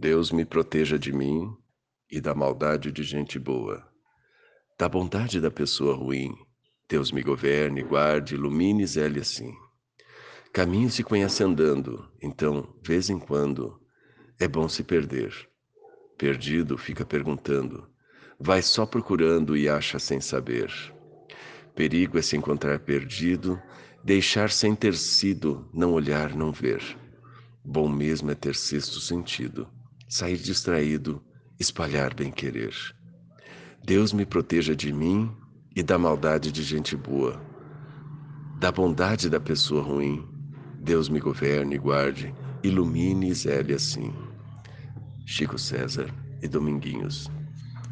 Deus me proteja de mim e da maldade de gente boa, da bondade da pessoa ruim. Deus me governe, guarde, ilumine zele assim. Caminho se conhece andando, então, vez em quando, é bom se perder. Perdido fica perguntando, vai só procurando e acha sem saber. Perigo é se encontrar perdido, deixar sem ter sido, não olhar, não ver. Bom mesmo é ter sexto sentido, sair distraído, espalhar bem-querer. Deus me proteja de mim e da maldade de gente boa, da bondade da pessoa ruim. Deus me governe e guarde, ilumine e zele assim. Chico César e Dominguinhos.